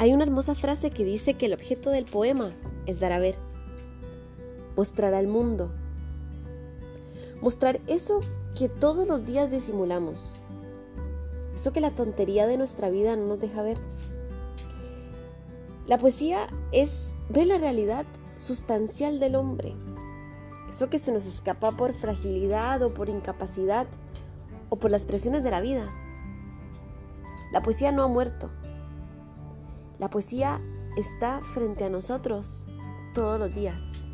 Hay una hermosa frase que dice que el objeto del poema es dar a ver, mostrar al mundo, mostrar eso que todos los días disimulamos, eso que la tontería de nuestra vida no nos deja ver. La poesía es ver la realidad sustancial del hombre, eso que se nos escapa por fragilidad o por incapacidad o por las presiones de la vida. La poesía no ha muerto. La poesía está frente a nosotros todos los días.